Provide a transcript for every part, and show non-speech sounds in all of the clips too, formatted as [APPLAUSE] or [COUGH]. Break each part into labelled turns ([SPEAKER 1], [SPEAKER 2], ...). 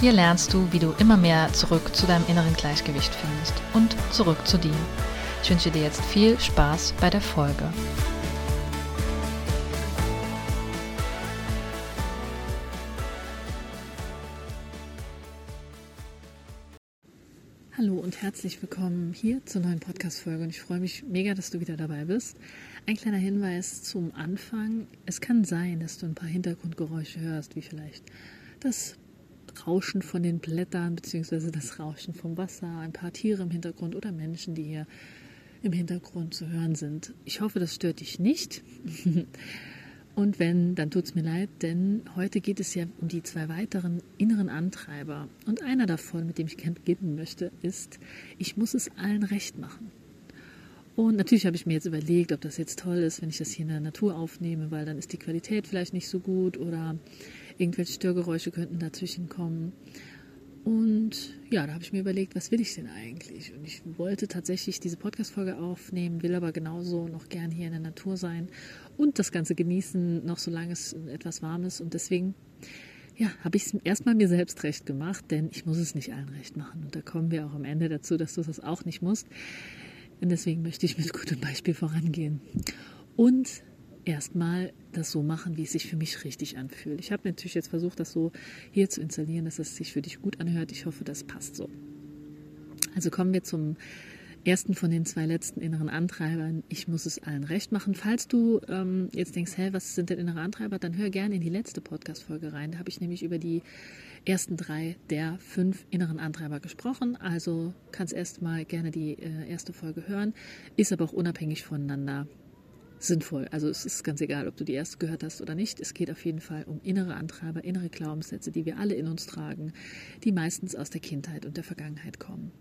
[SPEAKER 1] Hier lernst du, wie du immer mehr zurück zu deinem inneren Gleichgewicht findest und zurück zu dir. Ich wünsche dir jetzt viel Spaß bei der Folge. Hallo und herzlich willkommen hier zur neuen Podcast-Folge und ich freue mich mega, dass du wieder dabei bist. Ein kleiner Hinweis zum Anfang. Es kann sein, dass du ein paar Hintergrundgeräusche hörst, wie vielleicht das Rauschen von den Blättern beziehungsweise das Rauschen vom Wasser, ein paar Tiere im Hintergrund oder Menschen, die hier im Hintergrund zu hören sind. Ich hoffe, das stört dich nicht. [LAUGHS] Und wenn, dann tut es mir leid, denn heute geht es ja um die zwei weiteren inneren Antreiber. Und einer davon, mit dem ich beginnen möchte, ist, ich muss es allen recht machen. Und natürlich habe ich mir jetzt überlegt, ob das jetzt toll ist, wenn ich das hier in der Natur aufnehme, weil dann ist die Qualität vielleicht nicht so gut oder irgendwelche Störgeräusche könnten dazwischen kommen. Und ja, da habe ich mir überlegt, was will ich denn eigentlich? Und ich wollte tatsächlich diese Podcast-Folge aufnehmen, will aber genauso noch gern hier in der Natur sein und das Ganze genießen, noch solange es etwas warm ist. Und deswegen, ja, habe ich es erstmal mir selbst recht gemacht, denn ich muss es nicht allen recht machen. Und da kommen wir auch am Ende dazu, dass du das auch nicht musst. Und deswegen möchte ich mit gutem Beispiel vorangehen. Und erstmal das so machen, wie es sich für mich richtig anfühlt. Ich habe natürlich jetzt versucht, das so hier zu installieren, dass es sich für dich gut anhört. Ich hoffe, das passt so. Also kommen wir zum ersten von den zwei letzten inneren Antreibern. Ich muss es allen recht machen. Falls du ähm, jetzt denkst, hä, was sind denn innere Antreiber, dann hör gerne in die letzte Podcast-Folge rein. Da habe ich nämlich über die ersten drei der fünf inneren Antreiber gesprochen. Also kannst erstmal gerne die äh, erste Folge hören, ist aber auch unabhängig voneinander sinnvoll. Also es ist ganz egal, ob du die erste gehört hast oder nicht. Es geht auf jeden Fall um innere Antreiber, innere Glaubenssätze, die wir alle in uns tragen, die meistens aus der Kindheit und der Vergangenheit kommen.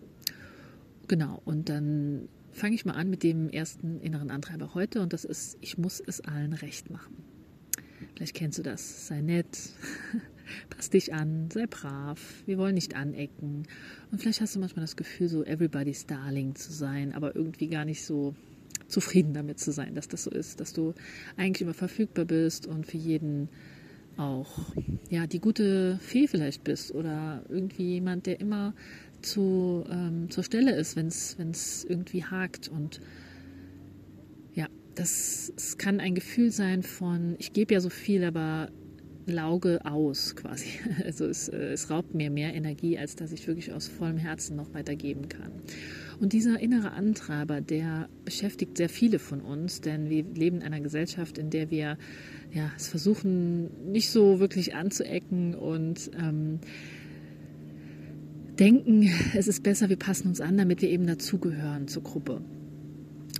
[SPEAKER 1] Genau, und dann fange ich mal an mit dem ersten inneren Antreiber heute und das ist, ich muss es allen recht machen. Vielleicht kennst du das. Sei nett, [LAUGHS] pass dich an, sei brav, wir wollen nicht anecken. Und vielleicht hast du manchmal das Gefühl, so everybody's darling zu sein, aber irgendwie gar nicht so zufrieden damit zu sein, dass das so ist, dass du eigentlich immer verfügbar bist und für jeden auch ja die gute Fee vielleicht bist oder irgendwie jemand, der immer zu, ähm, zur Stelle ist, wenn es irgendwie hakt und ja, das, das kann ein Gefühl sein von, ich gebe ja so viel, aber lauge aus [LAUGHS] quasi. Also es, äh, es raubt mir mehr Energie, als dass ich wirklich aus vollem Herzen noch weitergeben kann. Und dieser innere Antreiber, der beschäftigt sehr viele von uns, denn wir leben in einer Gesellschaft, in der wir ja, es versuchen, nicht so wirklich anzuecken und ähm, denken, es ist besser, wir passen uns an, damit wir eben dazugehören zur Gruppe.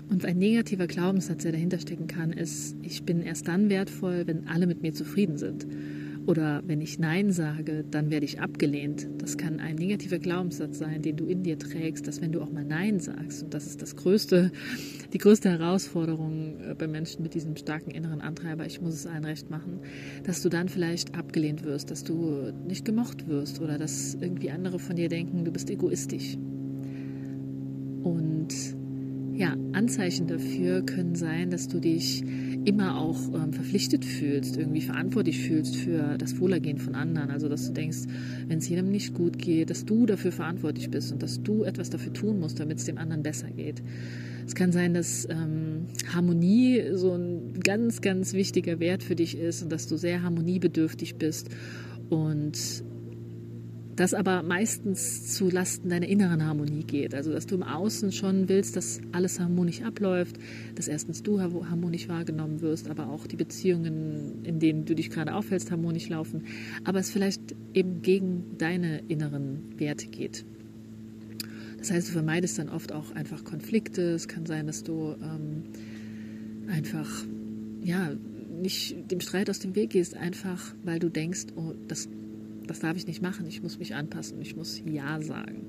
[SPEAKER 1] Und ein negativer Glaubenssatz, der dahinter stecken kann, ist, ich bin erst dann wertvoll, wenn alle mit mir zufrieden sind. Oder wenn ich Nein sage, dann werde ich abgelehnt. Das kann ein negativer Glaubenssatz sein, den du in dir trägst, dass wenn du auch mal Nein sagst, und das ist das größte, die größte Herausforderung äh, bei Menschen mit diesem starken inneren Antreiber, ich muss es allen recht machen, dass du dann vielleicht abgelehnt wirst, dass du nicht gemocht wirst oder dass irgendwie andere von dir denken, du bist egoistisch. Und ja, Anzeichen dafür können sein, dass du dich immer auch ähm, verpflichtet fühlst, irgendwie verantwortlich fühlst für das Wohlergehen von anderen. Also dass du denkst, wenn es jedem nicht gut geht, dass du dafür verantwortlich bist und dass du etwas dafür tun musst, damit es dem anderen besser geht. Es kann sein, dass ähm, Harmonie so ein ganz, ganz wichtiger Wert für dich ist und dass du sehr harmoniebedürftig bist und das aber meistens zu Lasten deiner inneren Harmonie geht. Also dass du im Außen schon willst, dass alles harmonisch abläuft, dass erstens du harmonisch wahrgenommen wirst, aber auch die Beziehungen, in denen du dich gerade aufhältst, harmonisch laufen, aber es vielleicht eben gegen deine inneren Werte geht. Das heißt, du vermeidest dann oft auch einfach Konflikte. Es kann sein, dass du ähm, einfach ja nicht dem Streit aus dem Weg gehst, einfach weil du denkst, oh, das das darf ich nicht machen, ich muss mich anpassen, ich muss Ja sagen.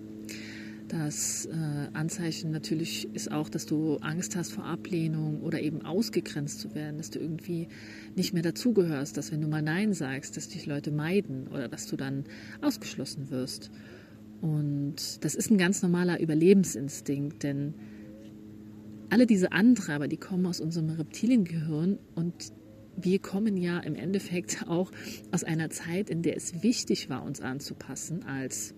[SPEAKER 1] Das äh, Anzeichen natürlich ist auch, dass du Angst hast vor Ablehnung oder eben ausgegrenzt zu werden, dass du irgendwie nicht mehr dazugehörst, dass wenn du mal Nein sagst, dass dich Leute meiden oder dass du dann ausgeschlossen wirst. Und das ist ein ganz normaler Überlebensinstinkt, denn alle diese Antreiber, die kommen aus unserem Reptiliengehirn und wir kommen ja im Endeffekt auch aus einer Zeit, in der es wichtig war, uns anzupassen als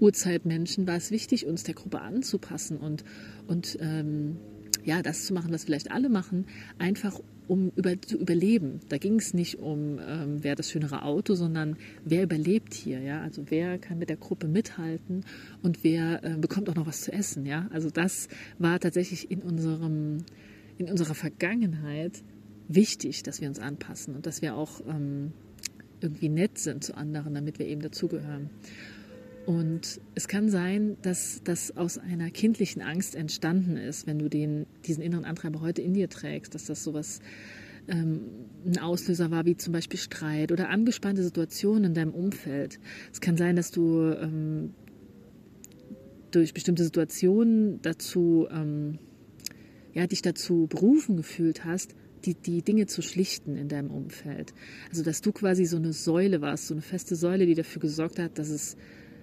[SPEAKER 1] Urzeitmenschen war es wichtig, uns der Gruppe anzupassen und, und ähm, ja, das zu machen, was vielleicht alle machen, einfach um über, zu überleben. Da ging es nicht um, ähm, wer das schönere Auto, sondern wer überlebt hier, ja. Also wer kann mit der Gruppe mithalten und wer äh, bekommt auch noch was zu essen, ja. Also das war tatsächlich in unserem, in unserer Vergangenheit wichtig, dass wir uns anpassen und dass wir auch ähm, irgendwie nett sind zu anderen, damit wir eben dazugehören. Und es kann sein, dass das aus einer kindlichen Angst entstanden ist, wenn du den, diesen inneren Antreiber heute in dir trägst, dass das sowas ähm, ein Auslöser war, wie zum Beispiel Streit oder angespannte Situationen in deinem Umfeld. Es kann sein, dass du ähm, durch bestimmte Situationen dazu, ähm, ja, dich dazu berufen gefühlt hast, die, die Dinge zu schlichten in deinem Umfeld. Also, dass du quasi so eine Säule warst, so eine feste Säule, die dafür gesorgt hat, dass es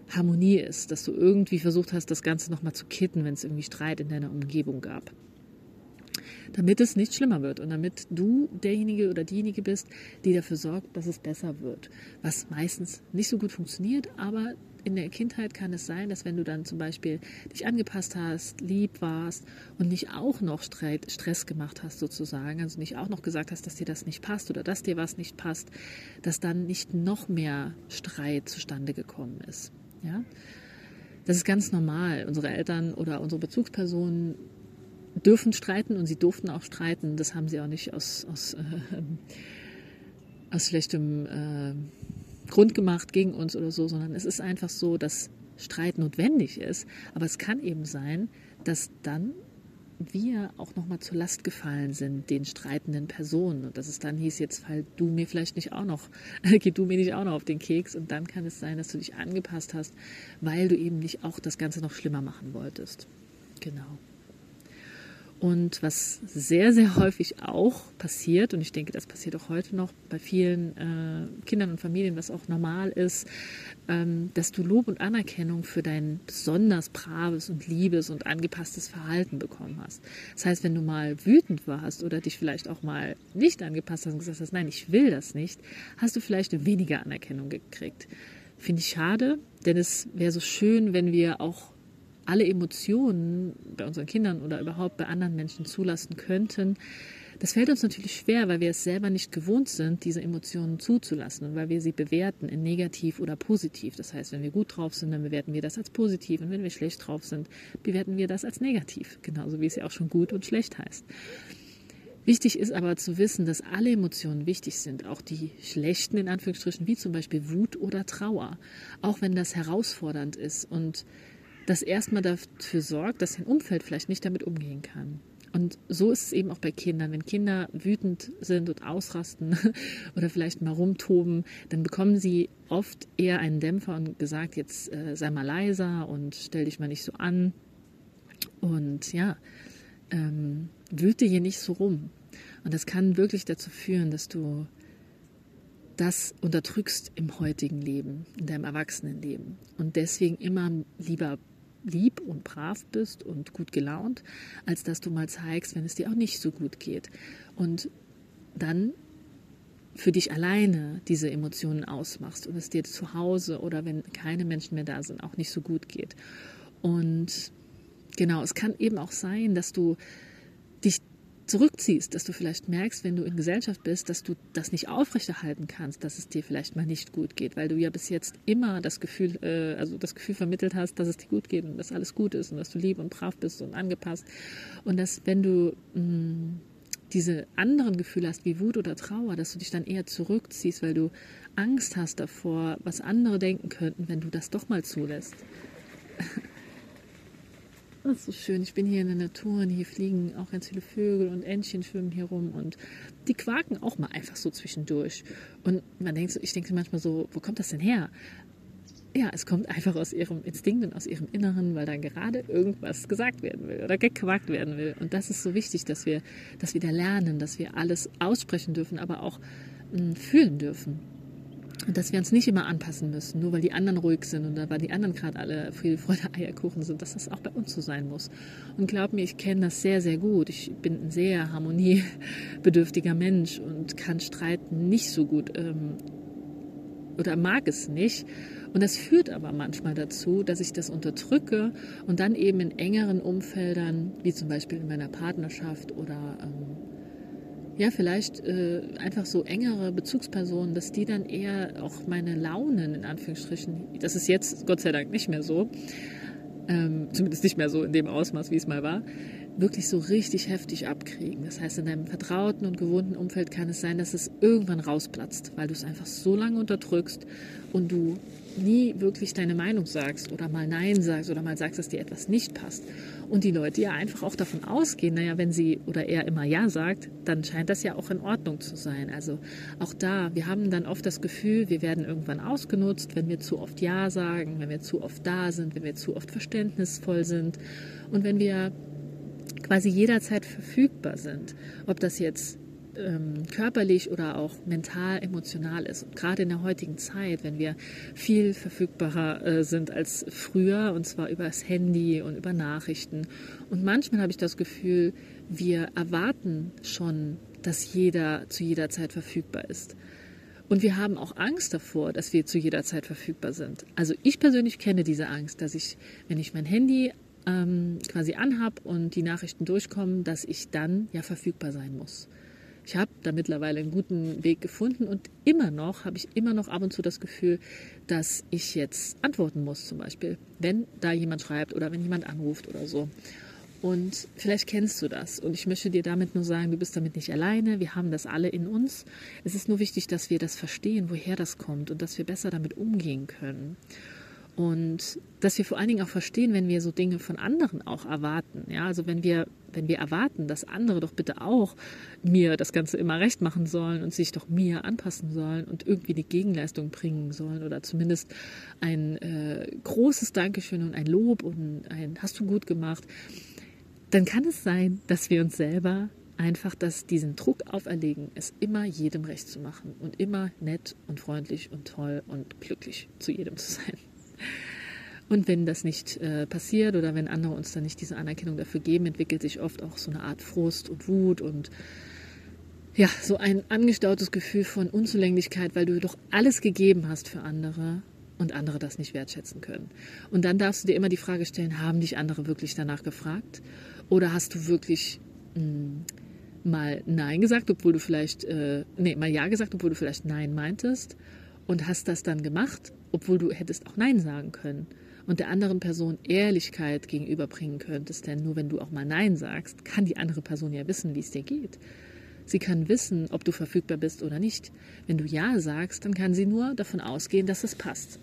[SPEAKER 1] Harmonie ist, dass du irgendwie versucht hast, das Ganze nochmal zu kitten, wenn es irgendwie Streit in deiner Umgebung gab. Damit es nicht schlimmer wird und damit du derjenige oder diejenige bist, die dafür sorgt, dass es besser wird. Was meistens nicht so gut funktioniert, aber in der Kindheit kann es sein, dass wenn du dann zum Beispiel dich angepasst hast, lieb warst und nicht auch noch Stress gemacht hast sozusagen, also nicht auch noch gesagt hast, dass dir das nicht passt oder dass dir was nicht passt, dass dann nicht noch mehr Streit zustande gekommen ist. Ja? Das ist ganz normal. Unsere Eltern oder unsere Bezugspersonen dürfen streiten und sie durften auch streiten. Das haben sie auch nicht aus, aus, äh, [LAUGHS] aus schlechtem äh, Grund gemacht gegen uns oder so, sondern es ist einfach so, dass Streit notwendig ist. Aber es kann eben sein, dass dann wir auch nochmal zur Last gefallen sind, den streitenden Personen. Und dass es dann hieß, jetzt fall du mir vielleicht nicht auch noch, [LAUGHS] geh du mir nicht auch noch auf den Keks. Und dann kann es sein, dass du dich angepasst hast, weil du eben nicht auch das Ganze noch schlimmer machen wolltest. Genau. Und was sehr, sehr häufig auch passiert, und ich denke, das passiert auch heute noch bei vielen äh, Kindern und Familien, was auch normal ist, ähm, dass du Lob und Anerkennung für dein besonders braves und liebes und angepasstes Verhalten bekommen hast. Das heißt, wenn du mal wütend warst oder dich vielleicht auch mal nicht angepasst hast und gesagt hast, nein, ich will das nicht, hast du vielleicht weniger Anerkennung gekriegt. Finde ich schade, denn es wäre so schön, wenn wir auch alle Emotionen bei unseren Kindern oder überhaupt bei anderen Menschen zulassen könnten, das fällt uns natürlich schwer, weil wir es selber nicht gewohnt sind, diese Emotionen zuzulassen und weil wir sie bewerten in negativ oder positiv. Das heißt, wenn wir gut drauf sind, dann bewerten wir das als positiv und wenn wir schlecht drauf sind, bewerten wir das als negativ. Genauso wie es ja auch schon gut und schlecht heißt. Wichtig ist aber zu wissen, dass alle Emotionen wichtig sind, auch die schlechten in Anführungsstrichen, wie zum Beispiel Wut oder Trauer, auch wenn das herausfordernd ist und das erstmal dafür sorgt, dass dein Umfeld vielleicht nicht damit umgehen kann. Und so ist es eben auch bei Kindern. Wenn Kinder wütend sind und ausrasten [LAUGHS] oder vielleicht mal rumtoben, dann bekommen sie oft eher einen Dämpfer und gesagt, jetzt äh, sei mal leiser und stell dich mal nicht so an. Und ja, ähm, wüte hier nicht so rum. Und das kann wirklich dazu führen, dass du das unterdrückst im heutigen Leben, in deinem Erwachsenenleben. Und deswegen immer lieber lieb und brav bist und gut gelaunt, als dass du mal zeigst, wenn es dir auch nicht so gut geht. Und dann für dich alleine diese Emotionen ausmachst und es dir zu Hause oder wenn keine Menschen mehr da sind, auch nicht so gut geht. Und genau, es kann eben auch sein, dass du dich zurückziehst, dass du vielleicht merkst, wenn du in Gesellschaft bist, dass du das nicht aufrechterhalten kannst, dass es dir vielleicht mal nicht gut geht, weil du ja bis jetzt immer das Gefühl, äh, also das Gefühl vermittelt hast, dass es dir gut geht und dass alles gut ist und dass du lieb und brav bist und angepasst und dass wenn du mh, mm, diese anderen Gefühle hast, wie Wut oder Trauer, dass du dich dann eher zurückziehst, weil du Angst hast davor, was andere denken könnten, wenn du das doch mal zulässt. [LAUGHS] Das ist so schön. Ich bin hier in der Natur und hier fliegen auch ganz viele Vögel und Entchen schwimmen hier rum und die quaken auch mal einfach so zwischendurch. Und man denkt ich denke manchmal so, wo kommt das denn her? ja, es kommt einfach aus ihrem Instinkt und aus ihrem Inneren, weil da gerade irgendwas gesagt werden will oder gequakt werden will. Und das ist so wichtig, dass wir, dass wir da lernen, dass wir alles aussprechen dürfen, aber auch mh, hm, fühlen dürfen. Und dass wir uns nicht immer anpassen müssen, nur weil die anderen ruhig sind und weil die anderen gerade alle viel Freude [LAUGHS] Eierkuchen sind, dass das auch bei uns so sein muss. Und glaub mir, ich kenne das sehr, sehr gut. Ich bin ein sehr harmoniebedürftiger Mensch und kann Streiten nicht so gut ähm, oder mag es nicht. Und das führt aber manchmal dazu, dass ich das unterdrücke und dann eben in engeren Umfeldern, wie zum Beispiel in meiner Partnerschaft oder ähm, ja, vielleicht äh, einfach so engere Bezugspersonen, dass die dann eher auch meine Launen in Anführungsstrichen, das ist jetzt Gott sei Dank nicht mehr so, ähm, zumindest nicht mehr so in dem Ausmaß, wie es mal war, wirklich so richtig heftig abkriegen. Das heißt, in deinem vertrauten und gewohnten Umfeld kann es sein, dass es irgendwann rausplatzt, weil du es einfach so lange unterdrückst und du nie wirklich deine Meinung sagst oder mal Nein sagst oder mal sagst, dass dir etwas nicht passt. Und die Leute ja einfach auch davon ausgehen, naja, wenn sie oder er immer Ja sagt, dann scheint das ja auch in Ordnung zu sein. Also auch da, wir haben dann oft das Gefühl, wir werden irgendwann ausgenutzt, wenn wir zu oft Ja sagen, wenn wir zu oft da sind, wenn wir zu oft verständnisvoll sind und wenn wir quasi jederzeit verfügbar sind. Ob das jetzt ähm, körperlich oder auch mental, emotional ist. Und gerade in der heutigen Zeit, wenn wir viel verfügbarer äh, sind als früher, und zwar über das Handy und über Nachrichten. Und manchmal habe ich das Gefühl, wir erwarten schon, dass jeder zu jeder Zeit verfügbar ist. Und wir haben auch Angst davor, dass wir zu jeder Zeit verfügbar sind. Also ich persönlich kenne diese Angst, dass ich, wenn ich mein Handy ähm, quasi anhab und die Nachrichten durchkommen, dass ich dann ja verfügbar sein muss. Ich habe da mittlerweile einen guten Weg gefunden und immer noch habe ich immer noch ab und zu das Gefühl, dass ich jetzt antworten muss, zum Beispiel, wenn da jemand schreibt oder wenn jemand anruft oder so. Und vielleicht kennst du das. Und ich möchte dir damit nur sagen, du bist damit nicht alleine. Wir haben das alle in uns. Es ist nur wichtig, dass wir das verstehen, woher das kommt und dass wir besser damit umgehen können. Und dass wir vor allen Dingen auch verstehen, wenn wir so Dinge von anderen auch erwarten. Ja, also wenn wir, wenn wir erwarten, dass andere doch bitte auch mir das Ganze immer recht machen sollen und sich doch mir anpassen sollen und irgendwie die Gegenleistung bringen sollen oder zumindest ein äh, großes Dankeschön und ein Lob und ein Hast du gut gemacht, dann kann es sein, dass wir uns selber einfach das, diesen Druck auferlegen, es immer jedem recht zu machen und immer nett und freundlich und toll und glücklich zu jedem zu sein. Und wenn das nicht äh, passiert oder wenn andere uns dann nicht diese Anerkennung dafür geben, entwickelt sich oft auch so eine Art Frust und Wut und ja, so ein angestautes Gefühl von Unzulänglichkeit, weil du doch alles gegeben hast für andere und andere das nicht wertschätzen können. Und dann darfst du dir immer die Frage stellen, haben dich andere wirklich danach gefragt? Oder hast du wirklich mh, hm, mal Nein gesagt, obwohl du vielleicht, äh, nee, mal Ja gesagt, obwohl du vielleicht Nein meintest? und hast das dann gemacht, obwohl du hättest auch Nein sagen können und der anderen Person Ehrlichkeit gegenüberbringen könntest. Denn nur wenn du auch mal Nein sagst, kann die andere Person ja wissen, wie es dir geht. Sie kann wissen, ob du verfügbar bist oder nicht. Wenn du Ja sagst, dann kann sie nur davon ausgehen, dass es passt.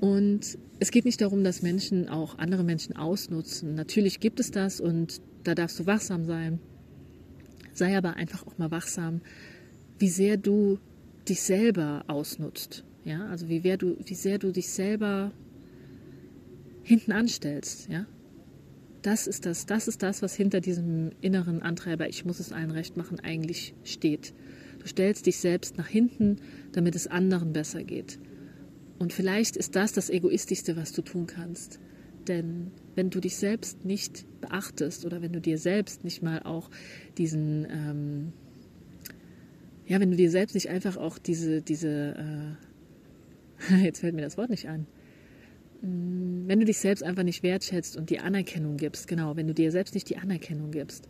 [SPEAKER 1] Und es geht nicht darum, dass Menschen auch andere Menschen ausnutzen. Natürlich gibt es das und da darfst du wachsam sein. Sei aber einfach auch mal wachsam, wie sehr du dich selber ausnutzt. Ja, also wie, du, wie sehr du dich selber hinten anstellst. Ja, das ist das, das ist das, was hinter diesem inneren Antreiber, ich muss es allen recht machen, eigentlich steht. Du stellst dich selbst nach hinten, damit es anderen besser geht. Und vielleicht ist das das Egoistischste, was du tun kannst. Denn wenn du dich selbst nicht beachtest oder wenn du dir selbst nicht mal auch diesen ähm, ja, wenn du dir selbst nicht einfach auch diese, diese, äh, [LAUGHS] jetzt fällt mir das Wort nicht an, mm, wenn du dich selbst einfach nicht wertschätzt und die Anerkennung gibst, genau, wenn du dir selbst nicht die Anerkennung gibst,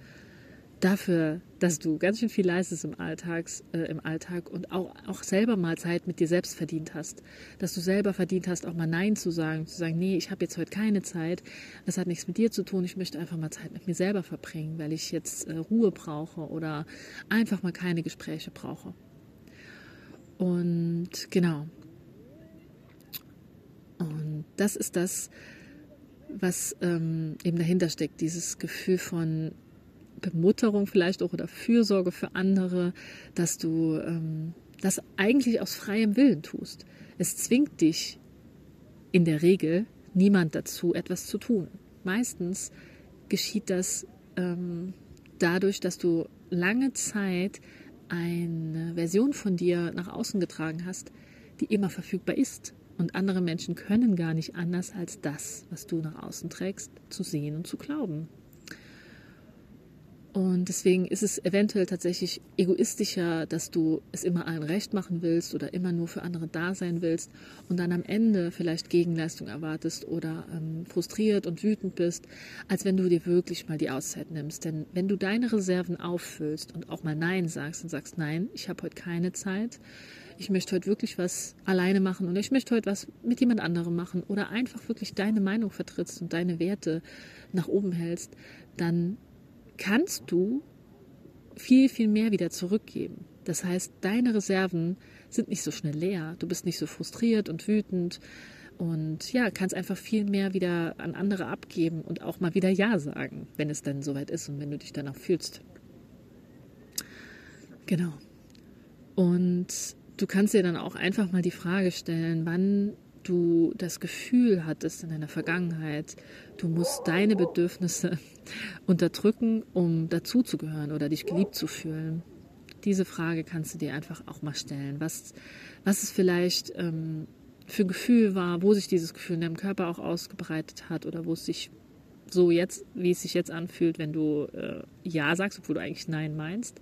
[SPEAKER 1] dafür, dass du ganz schön viel leistest im, Alltags, äh, im Alltag und auch, auch selber mal Zeit mit dir selbst verdient hast. Dass du selber verdient hast, auch mal Nein zu sagen, zu sagen, nee, ich habe jetzt heute keine Zeit, das hat nichts mit dir zu tun, ich möchte einfach mal Zeit mit mir selber verbringen, weil ich jetzt äh, Ruhe brauche oder einfach mal keine Gespräche brauche. Und genau. Und das ist das, was ähm, eben dahinter steckt, dieses Gefühl von Bemutterung vielleicht auch oder Fürsorge für andere, dass du ähm, das eigentlich aus freiem Willen tust. Es zwingt dich in der Regel niemand dazu, etwas zu tun. Meistens geschieht das ähm, dadurch, dass du lange Zeit eine Version von dir nach außen getragen hast, die immer verfügbar ist. Und andere Menschen können gar nicht anders als das, was du nach außen trägst, zu sehen und zu glauben. Und deswegen ist es eventuell tatsächlich egoistischer, dass du es immer allen recht machen willst oder immer nur für andere da sein willst und dann am Ende vielleicht Gegenleistung erwartest oder ähm, frustriert und wütend bist, als wenn du dir wirklich mal die Auszeit nimmst. Denn wenn du deine Reserven auffüllst und auch mal Nein sagst und sagst, nein, ich habe heute keine Zeit, ich möchte heute wirklich was alleine machen oder ich möchte heute was mit jemand anderem machen oder einfach wirklich deine Meinung vertrittst und deine Werte nach oben hältst, dann kannst du viel, viel mehr wieder zurückgeben. Das heißt, deine Reserven sind nicht so schnell leer. Du bist nicht so frustriert und wütend und ja, kannst einfach viel mehr wieder an andere abgeben und auch mal wieder Ja sagen, wenn es dann soweit ist und wenn du dich danach fühlst. Genau. Und du kannst dir dann auch einfach mal die Frage stellen, wann du das Gefühl hattest in deiner Vergangenheit, du musst deine Bedürfnisse [LAUGHS] unterdrücken, um dazuzugehören oder dich geliebt zu fühlen. Diese Frage kannst du dir einfach auch mal stellen. Was, was es vielleicht ähm, für ein Gefühl war, wo sich dieses Gefühl in deinem Körper auch ausgebreitet hat oder wo es sich so jetzt, wie es sich jetzt anfühlt, wenn du äh, Ja sagst, obwohl du eigentlich Nein meinst.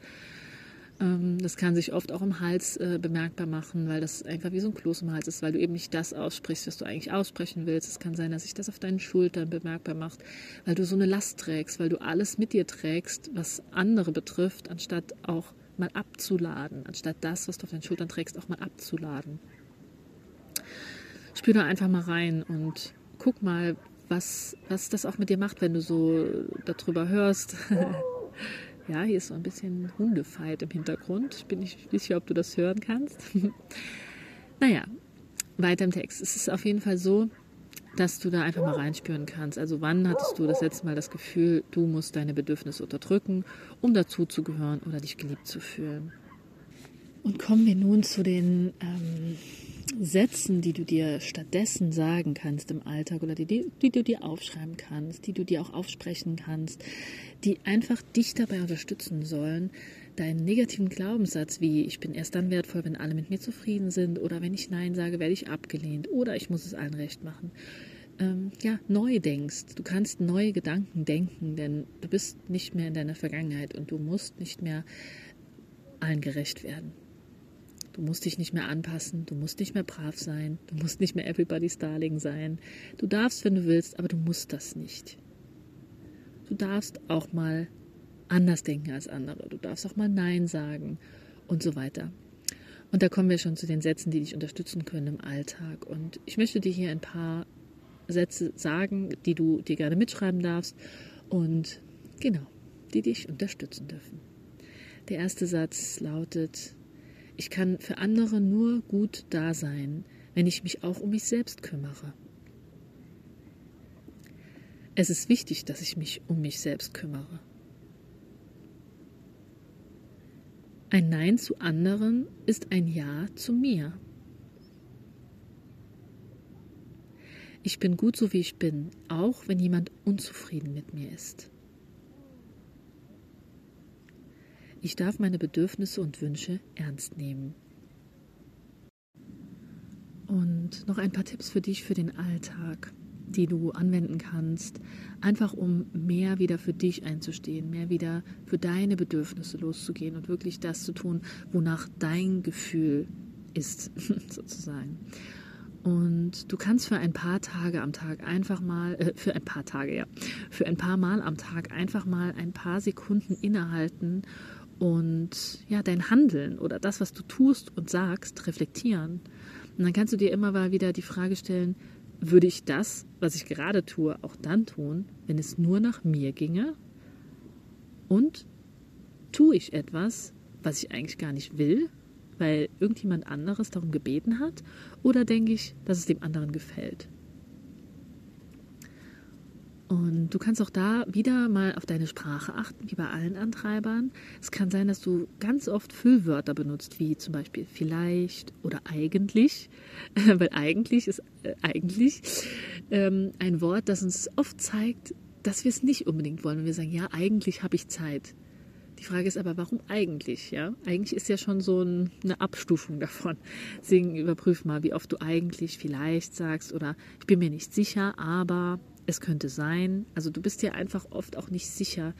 [SPEAKER 1] Ähm, das kann sich oft auch im Hals äh, bemerkbar machen, weil das einfach wie so ein Kloß im Hals ist, weil du eben nicht das aussprichst, was du eigentlich aussprechen willst. Es kann sein, dass sich das auf deinen Schultern bemerkbar macht, weil du so eine Last trägst, weil du alles mit dir trägst, was andere betrifft, anstatt auch mal abzuladen, anstatt das, was du auf deinen Schultern trägst, auch mal abzuladen. Spür da einfach mal rein und guck mal, was, was das auch mit dir macht, wenn du so darüber hörst. [LAUGHS] Ja, hier ist so ein bisschen Hundefight im Hintergrund. Ich bin nicht sicher, ob du das hören kannst. [LAUGHS] naja, weiter im Text. Es ist auf jeden Fall so, dass du da einfach mal reinspüren kannst. Also wann hattest du das letzte Mal das Gefühl, du musst deine Bedürfnisse unterdrücken, um dazuzugehören oder dich geliebt zu fühlen? Und kommen wir nun zu den ähm, Sätzen, die du dir stattdessen sagen kannst im Alltag oder die, die du dir aufschreiben kannst, die du dir auch aufsprechen kannst, die einfach dich dabei unterstützen sollen, deinen negativen Glaubenssatz wie ich bin erst dann wertvoll, wenn alle mit mir zufrieden sind oder wenn ich Nein sage, werde ich abgelehnt oder ich muss es allen recht machen, ähm, ja, neu denkst. Du kannst neue Gedanken denken, denn du bist nicht mehr in deiner Vergangenheit und du musst nicht mehr allen gerecht werden. Du musst dich nicht mehr anpassen, du musst nicht mehr brav sein, du musst nicht mehr everybody's darling sein. Du darfst, wenn du willst, aber du musst das nicht. Du darfst auch mal anders denken als andere. Du darfst auch mal Nein sagen und so weiter. Und da kommen wir schon zu den Sätzen, die dich unterstützen können im Alltag. Und ich möchte dir hier ein paar Sätze sagen, die du dir gerne mitschreiben darfst und genau, die dich unterstützen dürfen. Der erste Satz lautet, ich kann für andere nur gut da sein, wenn ich mich auch um mich selbst kümmere. Es ist wichtig, dass ich mich um mich selbst kümmere. Ein Nein zu anderen ist ein Ja zu mir. Ich bin gut so wie ich bin, auch wenn jemand unzufrieden mit mir ist. Ich darf meine Bedürfnisse und Wünsche ernst nehmen. Und noch ein paar Tipps für dich für den Alltag, die du anwenden kannst, einfach um mehr wieder für dich einzustehen, mehr wieder für deine Bedürfnisse loszugehen und wirklich das zu tun, wonach dein Gefühl ist, [LAUGHS] sozusagen. Und du kannst für ein paar Tage am Tag einfach mal, äh, für ein paar Tage, ja, für ein paar Mal am Tag einfach mal ein paar Sekunden innehalten und ja, dein Handeln oder das, was du tust und sagst, reflektieren. Und dann kannst du dir immer mal wieder die Frage stellen, würde ich das, was ich gerade tue, auch dann tun, wenn es nur nach mir ginge? Und tue ich etwas, was ich eigentlich gar nicht will, weil irgendjemand anderes darum gebeten hat? Oder denke ich, dass es dem anderen gefällt? Und du kannst auch da wieder mal auf deine Sprache achten, wie bei allen Antreibern. Es kann sein, dass du ganz oft Füllwörter benutzt, wie zum Beispiel vielleicht oder eigentlich, [LAUGHS] weil eigentlich ist äh, eigentlich ähm, ein Wort, das uns oft zeigt, dass wir es nicht unbedingt wollen. Wenn wir sagen, ja, eigentlich habe ich Zeit. Die Frage ist aber, warum eigentlich? Ja, eigentlich ist ja schon so ein, eine Abstufung davon. Deswegen überprüf mal, wie oft du eigentlich vielleicht sagst oder ich bin mir nicht sicher, aber es könnte sein. Also du bist dir einfach oft auch nicht sicher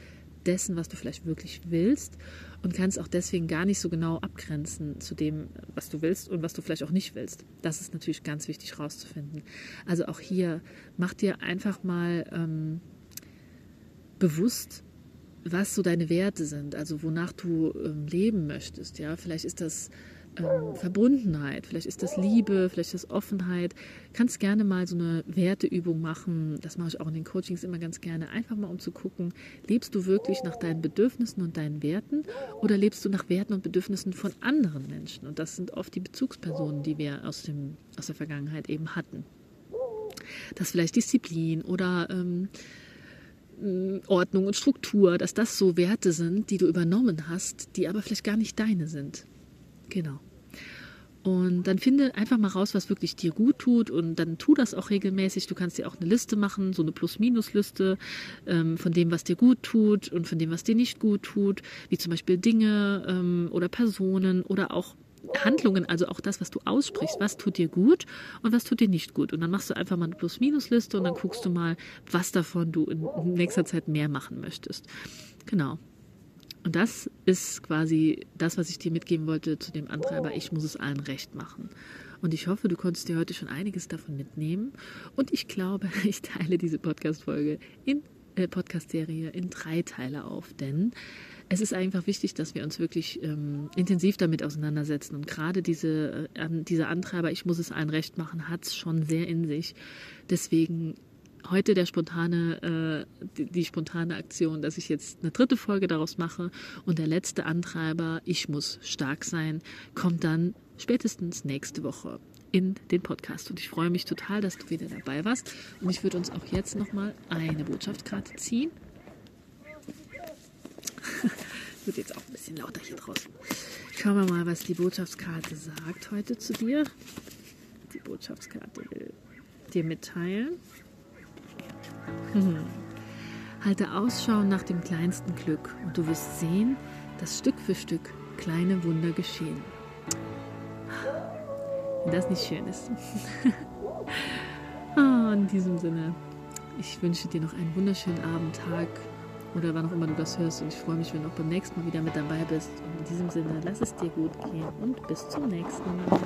[SPEAKER 1] dessen, was du vielleicht wirklich willst und kannst auch deswegen gar nicht so genau abgrenzen zu dem, was du willst und was du vielleicht auch nicht willst. Das ist natürlich ganz wichtig herauszufinden. Also auch hier mach dir einfach mal ähm, bewusst, was so deine Werte sind, also wonach du ähm, leben möchtest. Ja, vielleicht ist das ähm, Verbundenheit, vielleicht ist das Liebe, vielleicht ist das Offenheit. Kannst gerne mal so eine Werteübung machen. Das mache ich auch in den Coachings immer ganz gerne. Einfach mal um zu gucken, lebst du wirklich nach deinen Bedürfnissen und deinen Werten oder lebst du nach Werten und Bedürfnissen von anderen Menschen? Und das sind oft die Bezugspersonen, die wir aus, dem, aus der Vergangenheit eben hatten. Das vielleicht Disziplin oder ähm, Ordnung und Struktur, dass das so Werte sind, die du übernommen hast, die aber vielleicht gar nicht deine sind. Genau. Und dann finde einfach mal raus, was wirklich dir gut tut und dann tu das auch regelmäßig. Du kannst dir auch eine Liste machen, so eine Plus-Minus-Liste ähm, von dem, was dir gut tut und von dem, was dir nicht gut tut, wie zum Beispiel Dinge ähm, oder Personen oder auch Handlungen, also auch das, was du aussprichst, was tut dir gut und was tut dir nicht gut. Und dann machst du einfach mal eine Plus-Minus-Liste und dann guckst du mal, was davon du in nächster Zeit mehr machen möchtest. Genau. Und das ist quasi das, was ich dir mitgeben wollte zu dem Antreiber, ich muss es allen recht machen. Und ich hoffe, du konntest dir heute schon einiges davon mitnehmen. Und ich glaube, [LAUGHS] ich teile diese Podcast-Folge in äh, Podcast-Serie in drei Teile auf, denn es ist einfach wichtig, dass wir uns wirklich ähm, intensiv damit auseinandersetzen. Und gerade diese, äh, dieser Antreiber, ich muss es allen recht machen, hat es schon sehr in sich. Deswegen heute der spontane, äh, die, die, spontane Aktion, dass ich jetzt eine dritte Folge daraus mache und der letzte Antreiber, ich muss stark sein, kommt dann spätestens nächste Woche in den Podcast. Und ich freue mich total, dass du wieder dabei warst. Und ich würde uns auch jetzt nochmal eine Botschaftskarte ziehen. [LAUGHS] wird jetzt auch ein bisschen lauter hier draußen. Schauen wir mal, was die Botschaftskarte sagt heute zu dir. Die Botschaftskarte will dir mitteilen. Halte Ausschau nach dem kleinsten Glück und du wirst sehen, dass Stück für Stück kleine Wunder geschehen. Wenn das nicht schön ist. oh, [LAUGHS] in diesem Sinne, ich wünsche dir noch einen wunderschönen Abend, Tag oder wann auch immer du das hörst. Und ich freue mich, wenn du auch beim nächsten Mal wieder mit dabei bist. Und in diesem Sinne, lass es dir gut gehen und bis zum nächsten Mal.